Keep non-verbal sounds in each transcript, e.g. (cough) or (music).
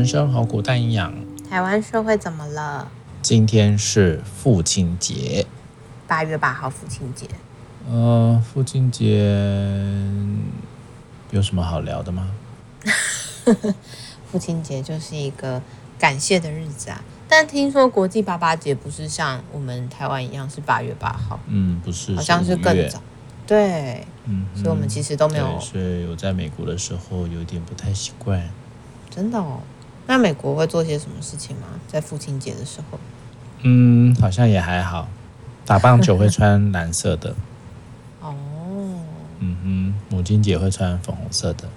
人生好苦，但营养。台湾社会怎么了？今天是父亲节，八月八号父亲节。呃，父亲节有什么好聊的吗？(laughs) 父亲节就是一个感谢的日子啊。但听说国际爸爸节不是像我们台湾一样是八月八号，嗯，不是，好像是更早。对，嗯，所以我们其实都没有。所以我在美国的时候有点不太习惯。真的哦？那美国会做些什么事情吗？在父亲节的时候？嗯，好像也还好。打棒球会穿蓝色的。(laughs) 哦。嗯哼，母亲节会穿粉红色的。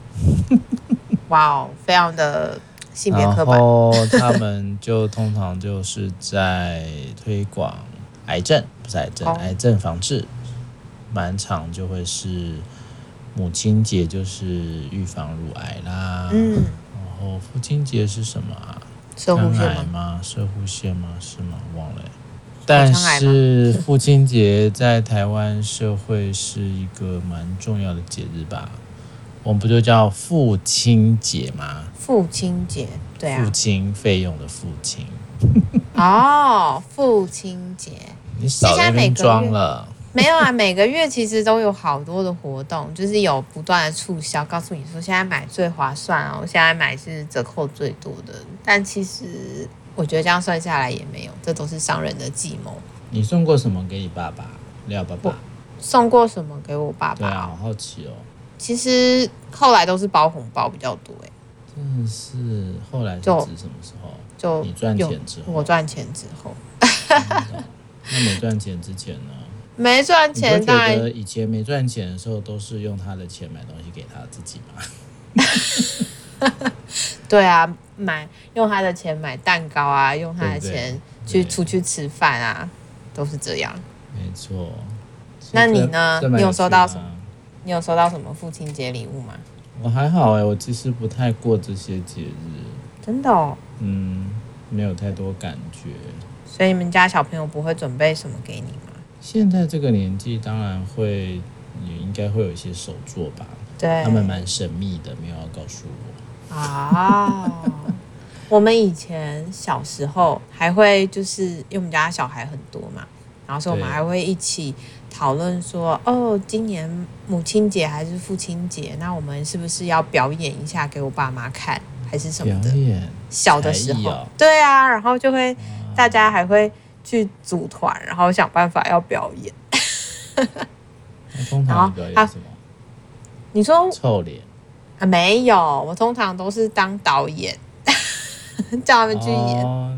(laughs) 哇哦，非常的性别刻板。然后他们就通常就是在推广癌症，不是癌症，哦、癌症防治。满场就会是母亲节，就是预防乳癌啦。嗯，然后父亲节是什么啊？摄护腺吗？摄护腺吗？是吗？忘了。但是 (laughs) 父亲节在台湾社会是一个蛮重要的节日吧？我们不就叫父亲节吗？父亲节，对啊。父亲费用的父亲。(laughs) 哦，父亲节，你少在那边装了。(laughs) 没有啊，每个月其实都有好多的活动，就是有不断的促销，告诉你说现在买最划算哦，现在买是折扣最多的。但其实我觉得这样算下来也没有，这都是商人的计谋。你送过什么给你爸爸？廖爸爸送过什么给我爸爸？对啊，好好奇哦。其实后来都是包红包比较多，哎，真的是后来是指什么时候？就你赚钱之后，我赚钱之后。那没赚钱之前呢？没赚钱，当然以前没赚钱的时候都是用他的钱买东西给他自己嘛。(laughs) 对啊，买用他的钱买蛋糕啊，用他的钱去出去吃饭啊，都是这样。没错。那你呢？你有收到什么？你有收到什么父亲节礼物吗？我还好哎，我其实不太过这些节日。真的哦？嗯，没有太多感觉。所以你们家小朋友不会准备什么给你吗？现在这个年纪，当然会，也应该会有一些手作吧。对，他们蛮神秘的，没有要告诉我。啊，(laughs) 我们以前小时候还会，就是因为我们家小孩很多嘛，然后所以我们还会一起讨论说，哦，今年母亲节还是父亲节，那我们是不是要表演一下给我爸妈看，还是什么的？表演。小的时候，哦、对啊，然后就会大家还会。去组团，然后想办法要表演。(laughs) 通常表演什么？你说臭脸啊？没有，我通常都是当导演，(laughs) 叫他们去演。哦，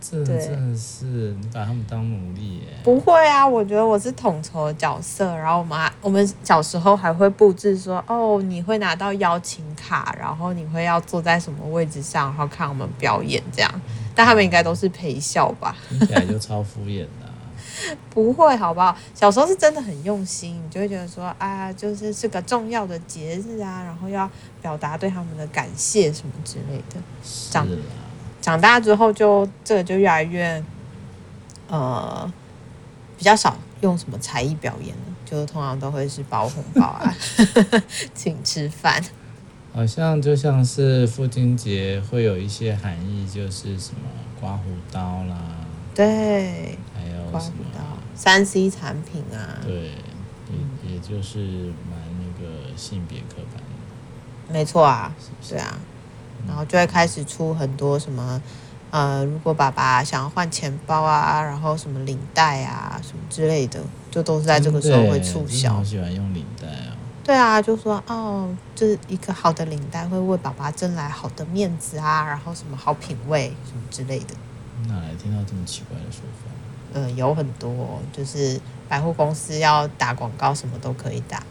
这真的是你把他们当奴隶耶？不会啊，我觉得我是统筹角色。然后我们还我们小时候还会布置说，哦，你会拿到邀请卡，然后你会要坐在什么位置上，然后看我们表演这样。但他们应该都是陪笑吧？听起来就超敷衍的、啊。(laughs) 不会，好不好？小时候是真的很用心，你就会觉得说啊，就是是个重要的节日啊，然后要表达对他们的感谢什么之类的。长是、啊、长大之后就，就这个就越来越呃比较少用什么才艺表演了，就通常都会是包红包啊，(laughs) 请吃饭。好像就像是父亲节会有一些含义，就是什么刮胡刀啦，对，还有什么三 C 产品啊，对，也也就是蛮那个性别刻板的，没错啊，是不是？对啊，然后就会开始出很多什么，呃，如果爸爸想要换钱包啊，然后什么领带啊，什么之类的，就都是在这个时候会促销。我喜欢用领带啊。对啊，就说哦，就是一个好的领带会为爸爸争来好的面子啊，然后什么好品味什么之类的。哪来听到这么奇怪的说法？呃，有很多，就是百货公司要打广告，什么都可以打。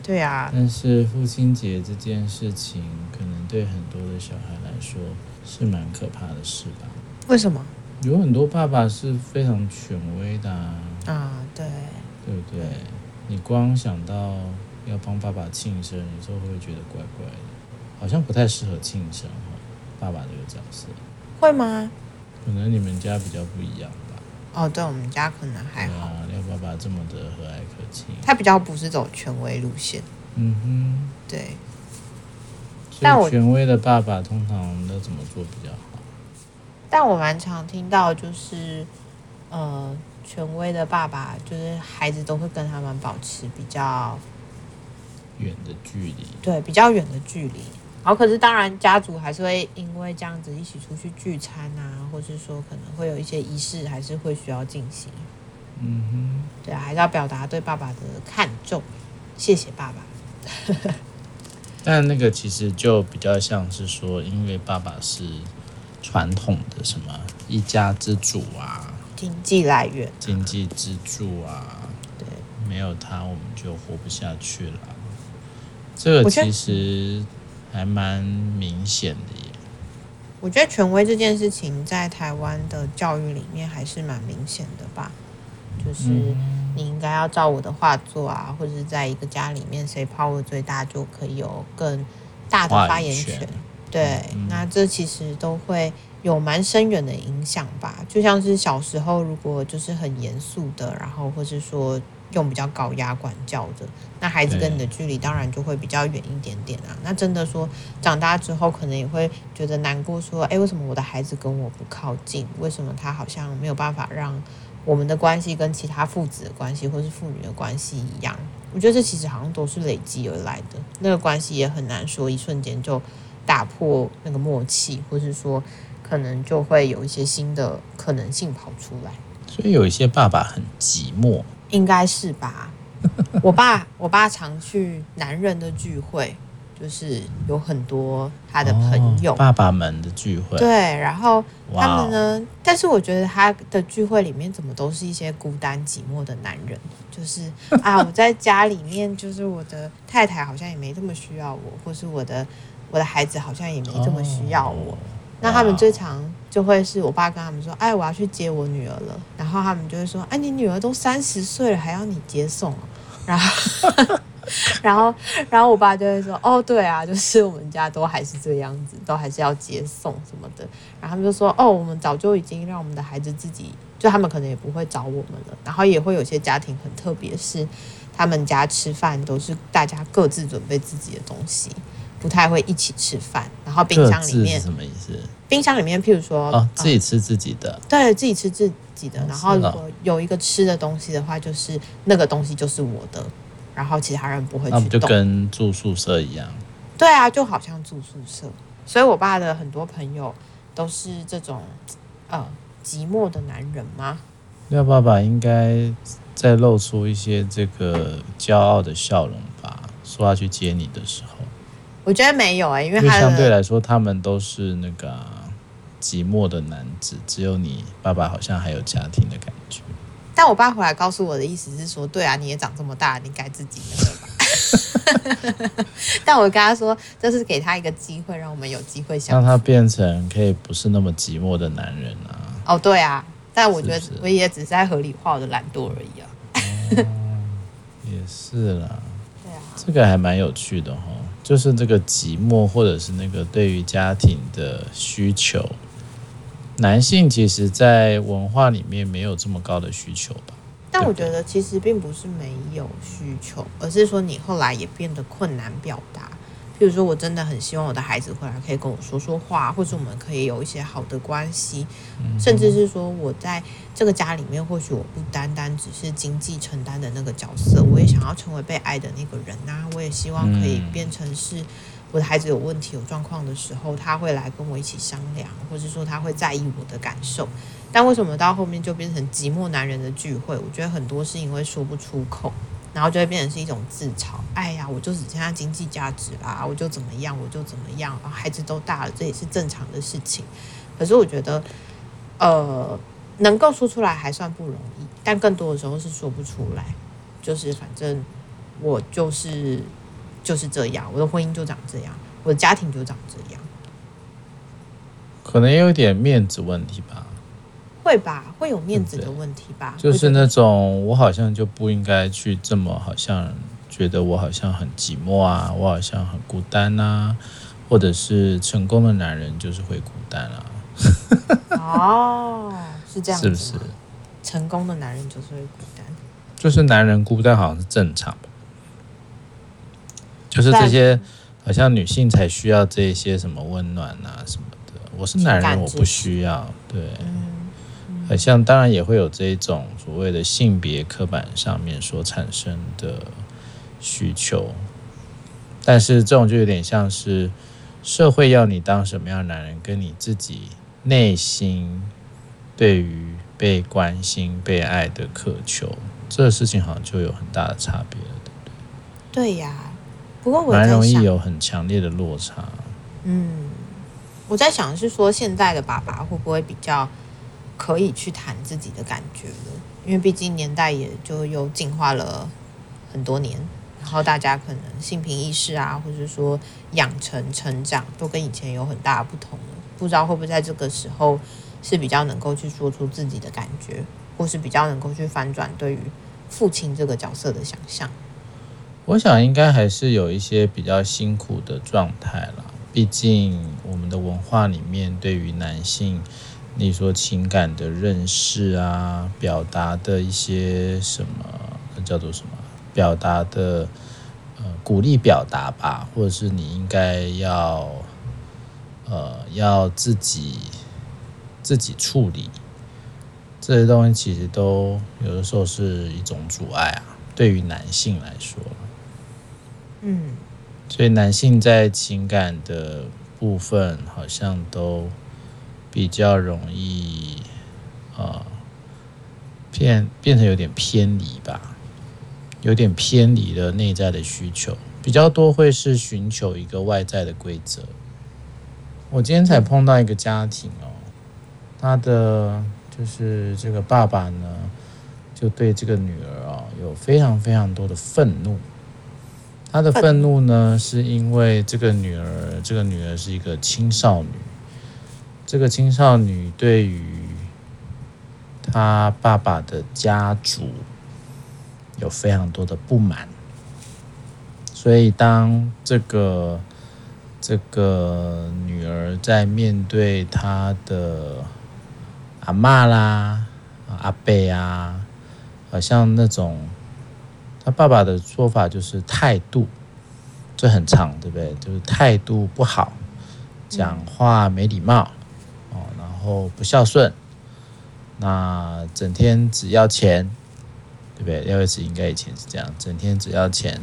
对啊。但是父亲节这件事情，可能对很多的小孩来说是蛮可怕的事吧？为什么？有很多爸爸是非常权威的啊。啊，对。对不对？你光想到。要帮爸爸庆生，有时候会觉得怪怪的，好像不太适合庆生哈。爸爸这个角色会吗？可能你们家比较不一样吧。哦，对，我们家可能还好。廖爸爸这么的和蔼可亲，他比较不是走权威路线。嗯哼，对。但我权威的爸爸通常都怎么做比较好？但我蛮常听到，就是呃，权威的爸爸就是孩子都会跟他们保持比较远的距离，对，比较远的距离。然后可是当然，家族还是会因为这样子一起出去聚餐啊，或是说可能会有一些仪式，还是会需要进行。嗯哼，对啊，还是要表达对爸爸的看重，谢谢爸爸。(laughs) 但那个其实就比较像是说，因为爸爸是传统的什么一家之主啊，经济来源、经济支柱啊，对，没有他我们就活不下去了。这个其实还蛮明显的耶。我觉得权威这件事情在台湾的教育里面还是蛮明显的吧。就是你应该要照我的话做啊，或者是在一个家里面，谁 power 最大就可以有更大的发言权。对，那这其实都会有蛮深远的影响吧。就像是小时候，如果就是很严肃的，然后或是说用比较高压管教的，那孩子跟你的距离当然就会比较远一点点啊。那真的说长大之后，可能也会觉得难过，说，哎，为什么我的孩子跟我不靠近？为什么他好像没有办法让？我们的关系跟其他父子的关系，或是父女的关系一样，我觉得这其实好像都是累积而来的。那个关系也很难说一瞬间就打破那个默契，或是说可能就会有一些新的可能性跑出来。所以有一些爸爸很寂寞，应该是吧？我爸，(laughs) 我爸常去男人的聚会。就是有很多他的朋友，哦、爸爸们的聚会，对，然后他们呢但是我觉得他的聚会里面怎么都是一些孤单寂寞的男人，就是啊，我在家里面，就是我的太太好像也没这么需要我，或是我的我的孩子好像也没这么需要我。Oh, 那他们最常就会是我爸跟他们说，哎，我要去接我女儿了，然后他们就会说，哎，你女儿都三十岁了，还要你接送，然后。(laughs) 然后，然后我爸就会说：“哦，对啊，就是我们家都还是这样子，都还是要接送什么的。”然后他们就说：“哦，我们早就已经让我们的孩子自己，就他们可能也不会找我们了。然后也会有些家庭很特别，是他们家吃饭都是大家各自准备自己的东西，不太会一起吃饭。然后冰箱里面什么意思？冰箱里面，譬如说，哦，自己吃自己的，嗯、对，自己吃自己的。然后如果有一个吃的东西的话，就是那个东西就是我的。”然后其他人不会去动，那不就跟住宿舍一样？对啊，就好像住宿舍。所以我爸的很多朋友都是这种呃寂寞的男人吗？廖爸爸应该在露出一些这个骄傲的笑容吧？说要去接你的时候，我觉得没有哎、欸，因为他相对来说他们都是那个寂寞的男子，只有你爸爸好像还有家庭的感觉。但我爸回来告诉我的意思是说，对啊，你也长这么大，你该自己那个吧。(laughs) 但我跟他说，这是给他一个机会，让我们有机会想，让他变成可以不是那么寂寞的男人啊。哦，对啊，但我觉得我也只是在合理化我的懒惰而已啊。哦、也是啦。(laughs) 对啊，这个还蛮有趣的哈，就是这个寂寞，或者是那个对于家庭的需求。男性其实，在文化里面没有这么高的需求吧？但我觉得其实并不是没有需求，而是说你后来也变得困难表达。譬如说，我真的很希望我的孩子回来可以跟我说说话，或者我们可以有一些好的关系，甚至是说我在这个家里面，或许我不单单只是经济承担的那个角色，我也想要成为被爱的那个人呐。我也希望可以变成是。我的孩子有问题、有状况的时候，他会来跟我一起商量，或者说他会在意我的感受。但为什么到后面就变成寂寞男人的聚会？我觉得很多是因为说不出口，然后就会变成是一种自嘲。哎呀，我就只剩下经济价值啦，我就怎么样，我就怎么样。孩子都大了，这也是正常的事情。可是我觉得，呃，能够说出来还算不容易，但更多的时候是说不出来。就是反正我就是。就是这样，我的婚姻就长这样，我的家庭就长这样，可能有点面子问题吧？会吧，会有面子的问题吧？就是那种我好像就不应该去这么，好像觉得我好像很寂寞啊，我好像很孤单啊，或者是成功的男人就是会孤单啊？(laughs) 哦，是这样，是不是？成功的男人就是会孤单，就是男人孤单好像是正常。就是这些好像女性才需要这些什么温暖啊什么的。我是男人，我不需要。对，好像当然也会有这一种所谓的性别刻板上面所产生的需求，但是这种就有点像是社会要你当什么样的男人，跟你自己内心对于被关心、被爱的渴求，这个事情好像就有很大的差别了，对不对？对呀。不过我蛮容易有很强烈的落差。嗯，我在想是说，现在的爸爸会不会比较可以去谈自己的感觉了？因为毕竟年代也就又进化了很多年，然后大家可能性平意识啊，或者说养成成长，都跟以前有很大的不同了。不知道会不会在这个时候是比较能够去说出自己的感觉，或是比较能够去翻转对于父亲这个角色的想象。我想应该还是有一些比较辛苦的状态啦。毕竟我们的文化里面对于男性，你说情感的认识啊，表达的一些什么，叫做什么？表达的呃，鼓励表达吧，或者是你应该要呃，要自己自己处理这些东西，其实都有的时候是一种阻碍啊。对于男性来说。嗯，所以男性在情感的部分好像都比较容易，呃，变变成有点偏离吧，有点偏离了内在的需求，比较多会是寻求一个外在的规则。我今天才碰到一个家庭哦，他的就是这个爸爸呢，就对这个女儿啊有非常非常多的愤怒。他的愤怒呢，是因为这个女儿，这个女儿是一个青少女，这个青少女对于他爸爸的家族有非常多的不满，所以当这个这个女儿在面对她的阿嬷啦、阿伯啊，好像那种。他爸爸的说法就是态度，这很长，对不对？就是态度不好，讲话没礼貌，后不孝顺，那整天只要钱，对不对？廖伟慈应该以前是这样，整天只要钱，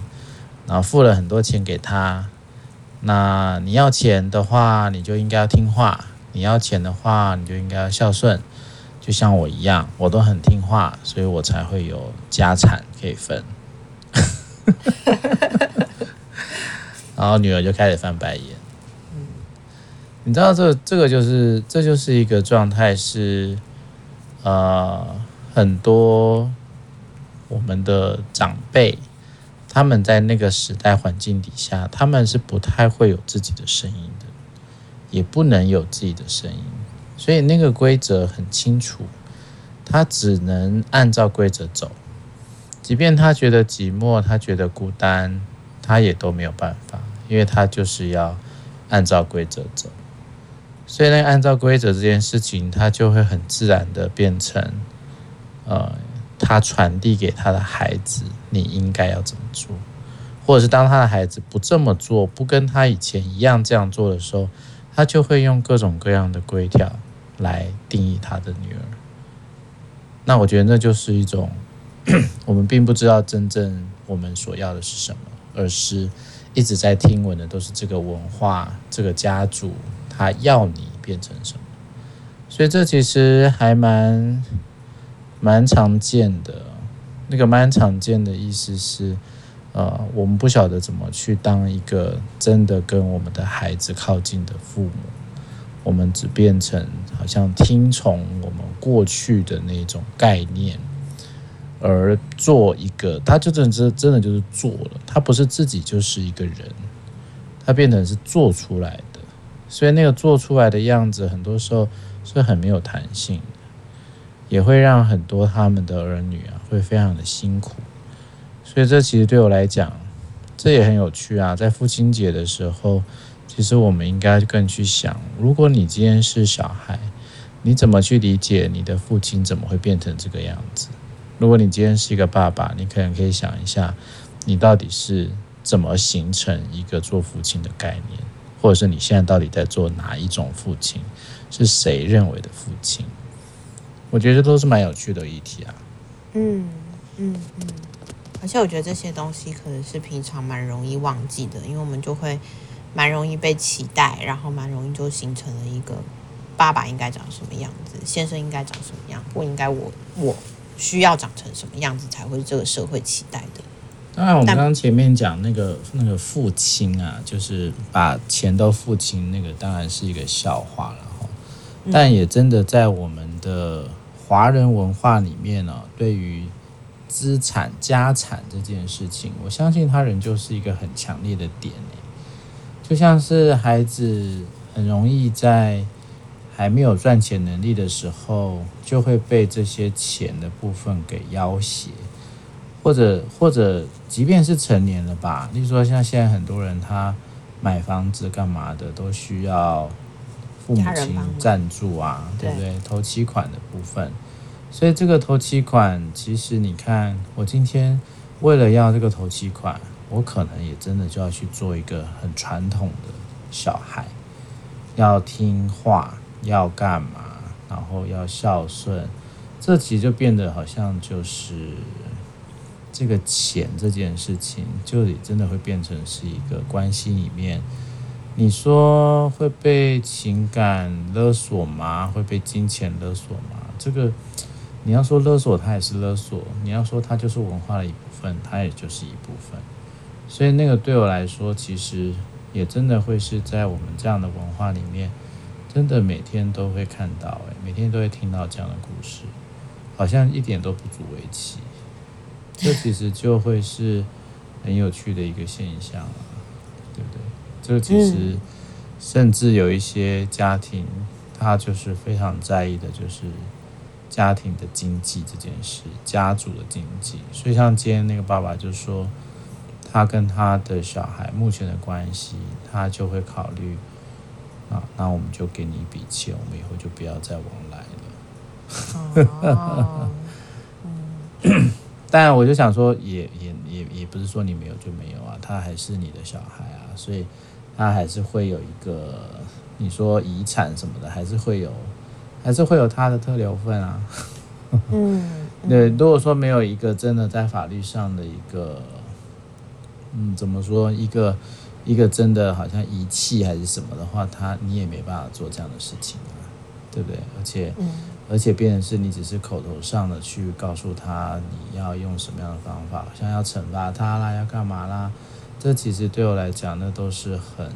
然后付了很多钱给他，那你要钱的话，你就应该要听话；你要钱的话，你就应该要孝顺，就像我一样，我都很听话，所以我才会有家产可以分。(laughs) 然后女儿就开始翻白眼。你知道这这个就是这就是一个状态，是呃很多我们的长辈他们在那个时代环境底下，他们是不太会有自己的声音的，也不能有自己的声音，所以那个规则很清楚，他只能按照规则走。即便他觉得寂寞，他觉得孤单，他也都没有办法，因为他就是要按照规则走。所以，呢按照规则这件事情，他就会很自然的变成，呃，他传递给他的孩子，你应该要怎么做，或者是当他的孩子不这么做，不跟他以前一样这样做的时候，他就会用各种各样的规条来定义他的女儿。那我觉得那就是一种。(clears throat) 我们并不知道真正我们所要的是什么，而是一直在听闻的都是这个文化、这个家族，他要你变成什么。所以这其实还蛮蛮常见的。那个蛮常见的意思是，呃，我们不晓得怎么去当一个真的跟我们的孩子靠近的父母，我们只变成好像听从我们过去的那种概念。而做一个，他就真的真的就是做了，他不是自己就是一个人，他变成是做出来的，所以那个做出来的样子，很多时候是很没有弹性的，也会让很多他们的儿女啊会非常的辛苦，所以这其实对我来讲，这也很有趣啊。在父亲节的时候，其实我们应该更去想，如果你今天是小孩，你怎么去理解你的父亲怎么会变成这个样子？如果你今天是一个爸爸，你可能可以想一下，你到底是怎么形成一个做父亲的概念，或者是你现在到底在做哪一种父亲？是谁认为的父亲？我觉得这都是蛮有趣的议题啊。嗯嗯嗯，而且我觉得这些东西可能是平常蛮容易忘记的，因为我们就会蛮容易被期待，然后蛮容易就形成了一个爸爸应该长什么样子，先生应该长什么样，不应该我我需要长成什么样子才会这个社会期待的。当然，我们刚刚前面讲那个那个父亲啊，就是把钱都付清，那个当然是一个笑话了哈。但也真的在我们的华人文化里面呢，对于资产家产这件事情，我相信他人就是一个很强烈的点。就像是孩子很容易在还没有赚钱能力的时候，就会被这些钱的部分给要挟。或者或者，即便是成年了吧，例如说像现在很多人他买房子干嘛的，都需要父母亲赞助啊，对不对？头期款的部分，所以这个头期款，其实你看，我今天为了要这个头期款，我可能也真的就要去做一个很传统的小孩，要听话，要干嘛，然后要孝顺，这其实就变得好像就是。这个钱这件事情，就真的会变成是一个关系里面，你说会被情感勒索吗？会被金钱勒索吗？这个你要说勒索，它也是勒索；你要说它就是文化的一部分，它也就是一部分。所以那个对我来说，其实也真的会是在我们这样的文化里面，真的每天都会看到，哎，每天都会听到这样的故事，好像一点都不足为奇。这其实就会是很有趣的一个现象啊，对不对？这其实甚至有一些家庭，他就是非常在意的，就是家庭的经济这件事，家族的经济。所以像今天那个爸爸就说，他跟他的小孩目前的关系，他就会考虑啊，那我们就给你一笔钱，我们以后就不要再往来了。(laughs) 嗯。但我就想说也，也也也也不是说你没有就没有啊，他还是你的小孩啊，所以他还是会有一个你说遗产什么的，还是会有，还是会有他的特留份啊。嗯，对，如果说没有一个真的在法律上的一个，嗯，怎么说一个一个真的好像遗弃还是什么的话，他你也没办法做这样的事情啊，对不对？而且。嗯而且变成是你只是口头上的去告诉他你要用什么样的方法，像要惩罚他啦，要干嘛啦，这其实对我来讲，那都是很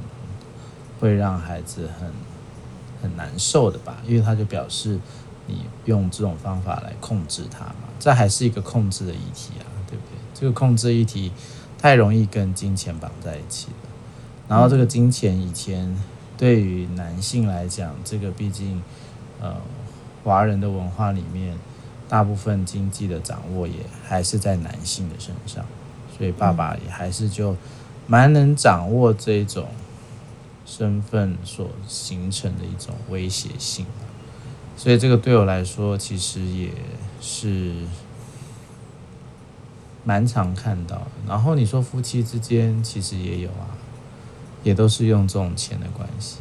会让孩子很很难受的吧，因为他就表示你用这种方法来控制他嘛，这还是一个控制的议题啊，对不对？这个控制议题太容易跟金钱绑在一起了，然后这个金钱以前对于男性来讲，这个毕竟呃。华人的文化里面，大部分经济的掌握也还是在男性的身上，所以爸爸也还是就蛮能掌握这种身份所形成的一种威胁性。所以这个对我来说，其实也是蛮常看到的。然后你说夫妻之间，其实也有啊，也都是用这种钱的关系，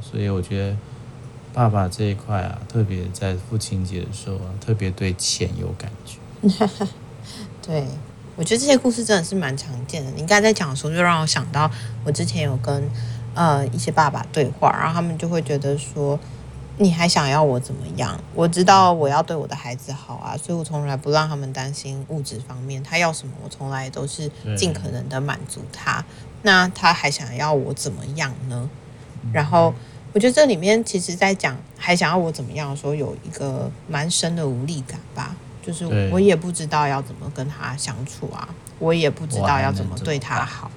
所以我觉得。爸爸这一块啊，特别在父亲节的时候啊，特别对钱有感觉。(laughs) 对，我觉得这些故事真的是蛮常见的。你刚才在讲的时候，就让我想到我之前有跟呃一些爸爸对话，然后他们就会觉得说，你还想要我怎么样？我知道我要对我的孩子好啊，所以我从来不让他们担心物质方面，他要什么，我从来都是尽可能的满足他。那他还想要我怎么样呢？然后。我觉得这里面其实，在讲还想要我怎么样的时候，有一个蛮深的无力感吧。就是我也不知道要怎么跟他相处啊，我也不知道要怎么对他好。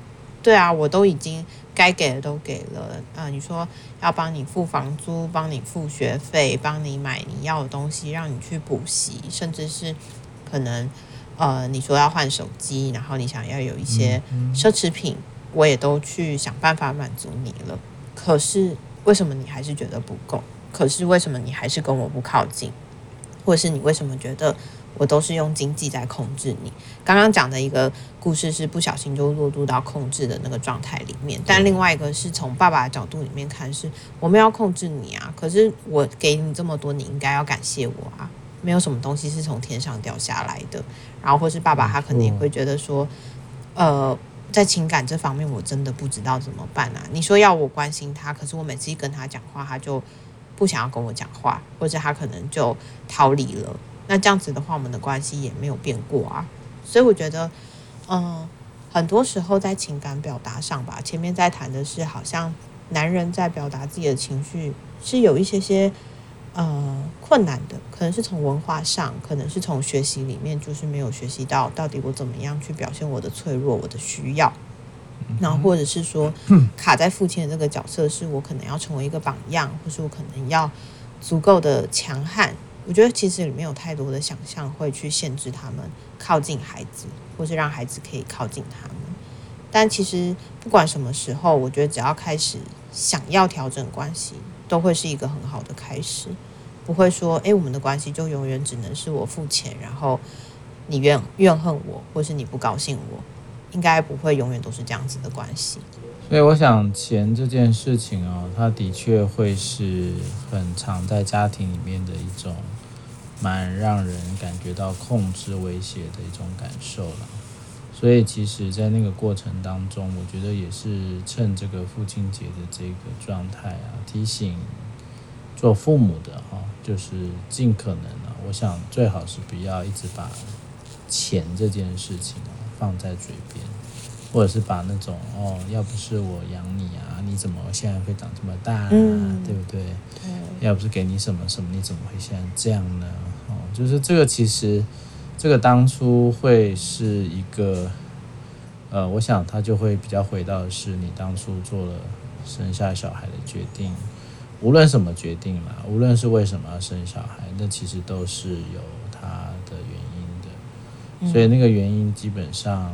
对啊，我都已经该给的都给了。呃，你说要帮你付房租，帮你付学费，帮你买你要的东西，让你去补习，甚至是可能呃，你说要换手机，然后你想要有一些奢侈品，我也都去想办法满足你了。可是。为什么你还是觉得不够？可是为什么你还是跟我不靠近？或者是你为什么觉得我都是用经济在控制你。刚刚讲的一个故事是不小心就落入到控制的那个状态里面，但另外一个是从爸爸的角度里面看，是我们要控制你啊。可是我给你这么多，你应该要感谢我啊。没有什么东西是从天上掉下来的。然后或是爸爸他可能也会觉得说，呃，在情感这方面我真的不知道怎么办啊。你说要我关心他，可是我每次一跟他讲话，他就不想要跟我讲话，或者他可能就逃离了。那这样子的话，我们的关系也没有变过啊。所以我觉得，嗯，很多时候在情感表达上吧，前面在谈的是，好像男人在表达自己的情绪是有一些些呃困难的，可能是从文化上，可能是从学习里面，就是没有学习到到底我怎么样去表现我的脆弱、我的需要，然后或者是说 (clears throat) 卡在父亲的这个角色，是我可能要成为一个榜样，或是我可能要足够的强悍。我觉得其实里面有太多的想象会去限制他们靠近孩子，或是让孩子可以靠近他们。但其实不管什么时候，我觉得只要开始想要调整关系，都会是一个很好的开始。不会说，诶，我们的关系就永远只能是我付钱，然后你怨怨恨我，或是你不高兴我，应该不会永远都是这样子的关系。所以我想，钱这件事情哦，它的确会是很常在家庭里面的一种。蛮让人感觉到控制、威胁的一种感受了，所以其实，在那个过程当中，我觉得也是趁这个父亲节的这个状态啊，提醒做父母的哈，就是尽可能啊，我想最好是不要一直把钱这件事情啊放在嘴边，或者是把那种哦，要不是我养你啊，你怎么现在会长这么大啊，嗯、对不对？对，要不是给你什么什么，你怎么会现在这样呢？哦就是这个，其实这个当初会是一个，呃，我想他就会比较回到是你当初做了生下小孩的决定，无论什么决定嘛，无论是为什么要生小孩，那其实都是有他的原因的，所以那个原因基本上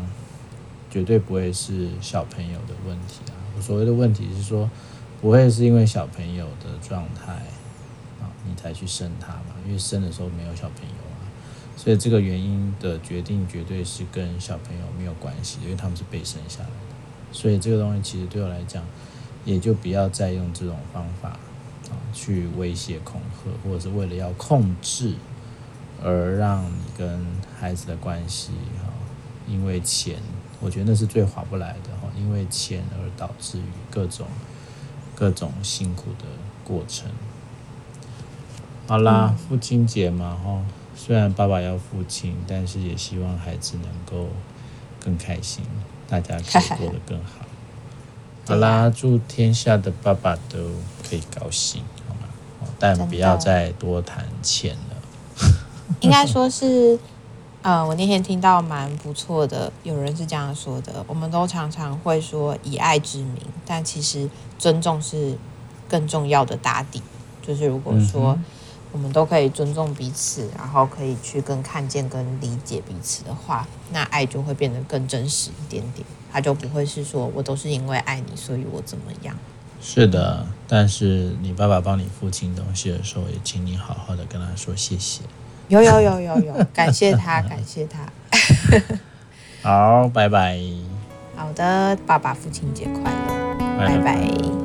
绝对不会是小朋友的问题啊。我所谓的问题是说，不会是因为小朋友的状态啊。你才去生他嘛，因为生的时候没有小朋友啊，所以这个原因的决定绝对是跟小朋友没有关系，因为他们是被生下来的。所以这个东西其实对我来讲，也就不要再用这种方法啊去威胁恐吓，或者是为了要控制而让你跟孩子的关系哈，因为钱，我觉得那是最划不来的哈，因为钱而导致于各种各种辛苦的过程。好啦，嗯、父亲节嘛，哈，虽然爸爸要父亲，但是也希望孩子能够更开心，大家可以过得更好。(laughs) 好啦，祝天下的爸爸都可以高兴？但不要再多谈钱了。(laughs) 应该说是，呃，我那天听到蛮不错的，有人是这样说的：我们都常常会说以爱之名，但其实尊重是更重要的打底。就是如果说。嗯我们都可以尊重彼此，然后可以去更看见、跟理解彼此的话，那爱就会变得更真实一点点。他就不会是说我都是因为爱你，所以我怎么样。是的，但是你爸爸帮你付清东西的时候，也请你好好的跟他说谢谢。有有有有有，(laughs) 感谢他，感谢他。(laughs) 好，拜拜。好的，爸爸父亲节快乐，拜拜。拜拜。